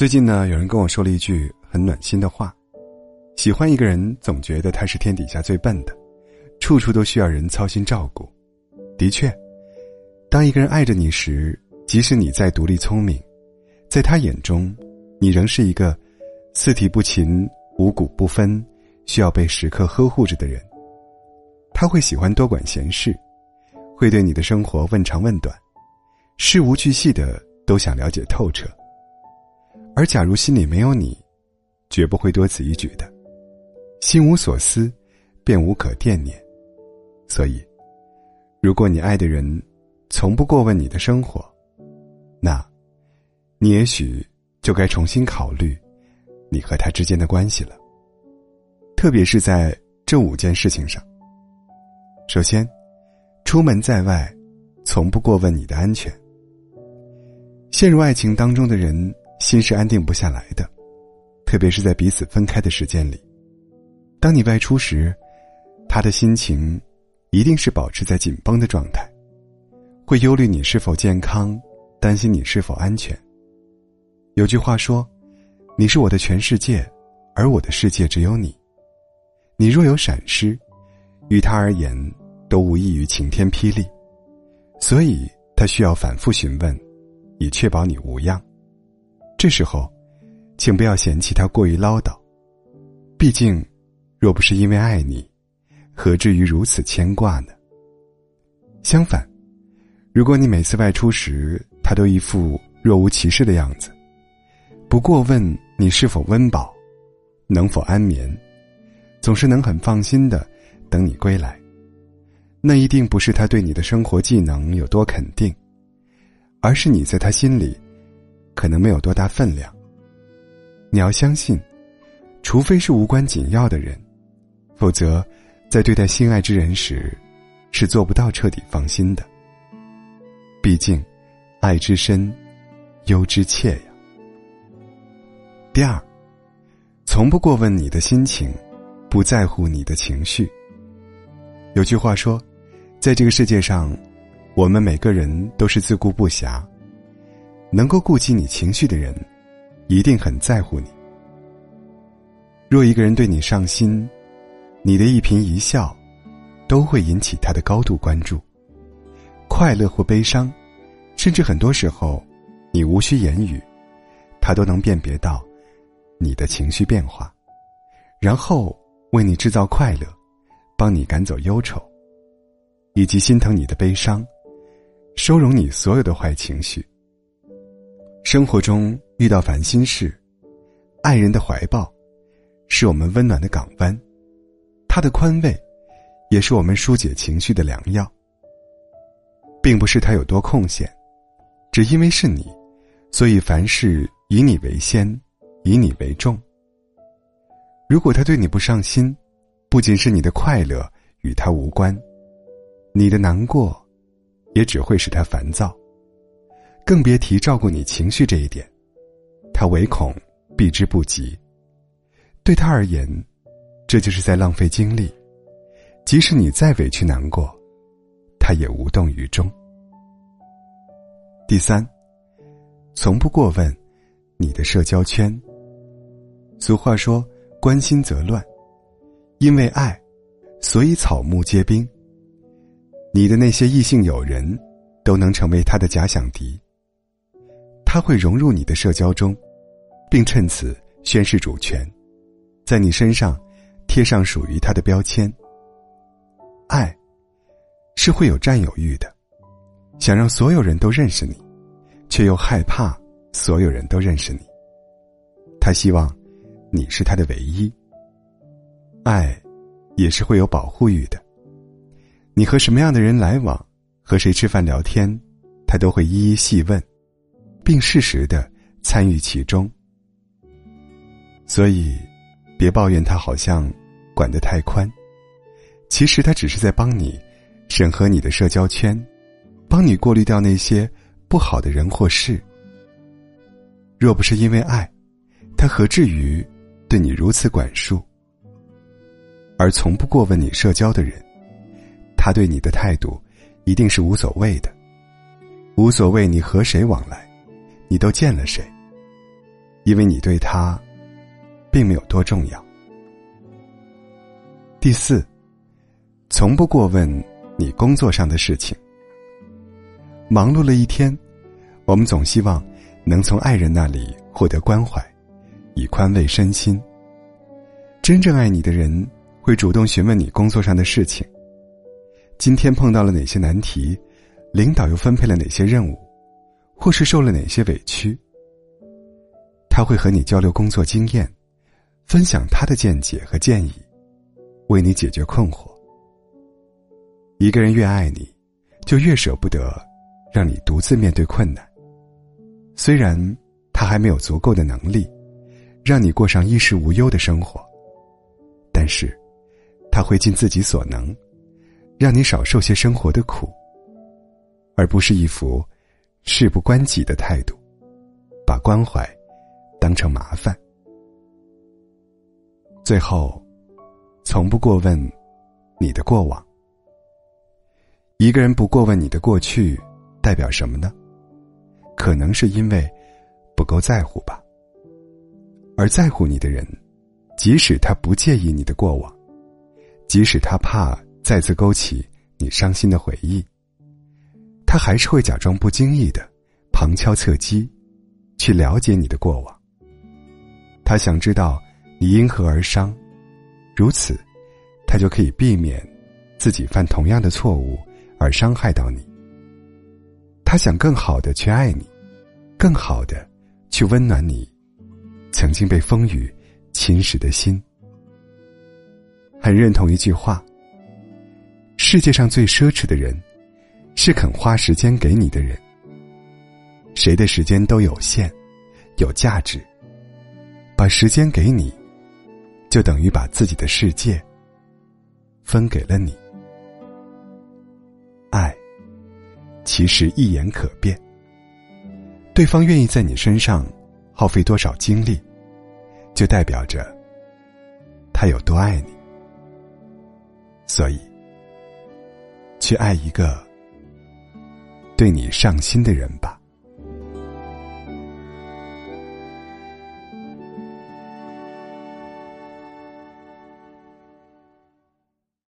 最近呢，有人跟我说了一句很暖心的话：喜欢一个人，总觉得他是天底下最笨的，处处都需要人操心照顾。的确，当一个人爱着你时，即使你再独立聪明，在他眼中，你仍是一个四体不勤、五谷不分、需要被时刻呵护着的人。他会喜欢多管闲事，会对你的生活问长问短，事无巨细的都想了解透彻。而假如心里没有你，绝不会多此一举的。心无所思，便无可惦念。所以，如果你爱的人从不过问你的生活，那，你也许就该重新考虑你和他之间的关系了。特别是在这五件事情上。首先，出门在外，从不过问你的安全。陷入爱情当中的人。心是安定不下来的，特别是在彼此分开的时间里。当你外出时，他的心情一定是保持在紧绷的状态，会忧虑你是否健康，担心你是否安全。有句话说：“你是我的全世界，而我的世界只有你。你若有闪失，于他而言都无异于晴天霹雳。所以他需要反复询问，以确保你无恙。”这时候，请不要嫌弃他过于唠叨。毕竟，若不是因为爱你，何至于如此牵挂呢？相反，如果你每次外出时，他都一副若无其事的样子，不过问你是否温饱，能否安眠，总是能很放心的等你归来，那一定不是他对你的生活技能有多肯定，而是你在他心里。可能没有多大分量。你要相信，除非是无关紧要的人，否则，在对待心爱之人时，是做不到彻底放心的。毕竟，爱之深，忧之切呀。第二，从不过问你的心情，不在乎你的情绪。有句话说，在这个世界上，我们每个人都是自顾不暇。能够顾及你情绪的人，一定很在乎你。若一个人对你上心，你的一颦一笑，都会引起他的高度关注。快乐或悲伤，甚至很多时候，你无需言语，他都能辨别到你的情绪变化，然后为你制造快乐，帮你赶走忧愁，以及心疼你的悲伤，收容你所有的坏情绪。生活中遇到烦心事，爱人的怀抱，是我们温暖的港湾，他的宽慰，也是我们疏解情绪的良药。并不是他有多空闲，只因为是你，所以凡事以你为先，以你为重。如果他对你不上心，不仅是你的快乐与他无关，你的难过，也只会使他烦躁。更别提照顾你情绪这一点，他唯恐避之不及。对他而言，这就是在浪费精力。即使你再委屈难过，他也无动于衷。第三，从不过问你的社交圈。俗话说：“关心则乱。”因为爱，所以草木皆兵。你的那些异性友人，都能成为他的假想敌。他会融入你的社交中，并趁此宣示主权，在你身上贴上属于他的标签。爱是会有占有欲的，想让所有人都认识你，却又害怕所有人都认识你。他希望你是他的唯一。爱也是会有保护欲的，你和什么样的人来往，和谁吃饭聊天，他都会一一细问。并适时的参与其中，所以，别抱怨他好像管得太宽，其实他只是在帮你审核你的社交圈，帮你过滤掉那些不好的人或事。若不是因为爱，他何至于对你如此管束？而从不过问你社交的人，他对你的态度一定是无所谓的，无所谓你和谁往来。你都见了谁？因为你对他，并没有多重要。第四，从不过问你工作上的事情。忙碌了一天，我们总希望能从爱人那里获得关怀，以宽慰身心。真正爱你的人会主动询问你工作上的事情。今天碰到了哪些难题，领导又分配了哪些任务，或是受了哪些委屈。他会和你交流工作经验，分享他的见解和建议。为你解决困惑。一个人越爱你，就越舍不得让你独自面对困难。虽然他还没有足够的能力，让你过上衣食无忧的生活，但是他会尽自己所能，让你少受些生活的苦，而不是一副事不关己的态度，把关怀当成麻烦。最后。从不过问你的过往。一个人不过问你的过去，代表什么呢？可能是因为不够在乎吧。而在乎你的人，即使他不介意你的过往，即使他怕再次勾起你伤心的回忆，还是会假装不经意的旁敲侧击，去了解你的过往。他想知道你因何而伤。如此，他就可以避免自己犯同样的错误而伤害到你。他想更好的去爱你，更好的去温暖你曾经被风雨侵蚀的心。很认同一句话：世界上最奢侈的人，是肯花时间给你的人。谁的时间都有限，有价值，把时间给你。就等于把自己的世界分给了你。爱其实一眼可辨，对方愿意在你身上耗费多少精力，就代表着他有多爱你。所以，去爱一个对你上心的人吧。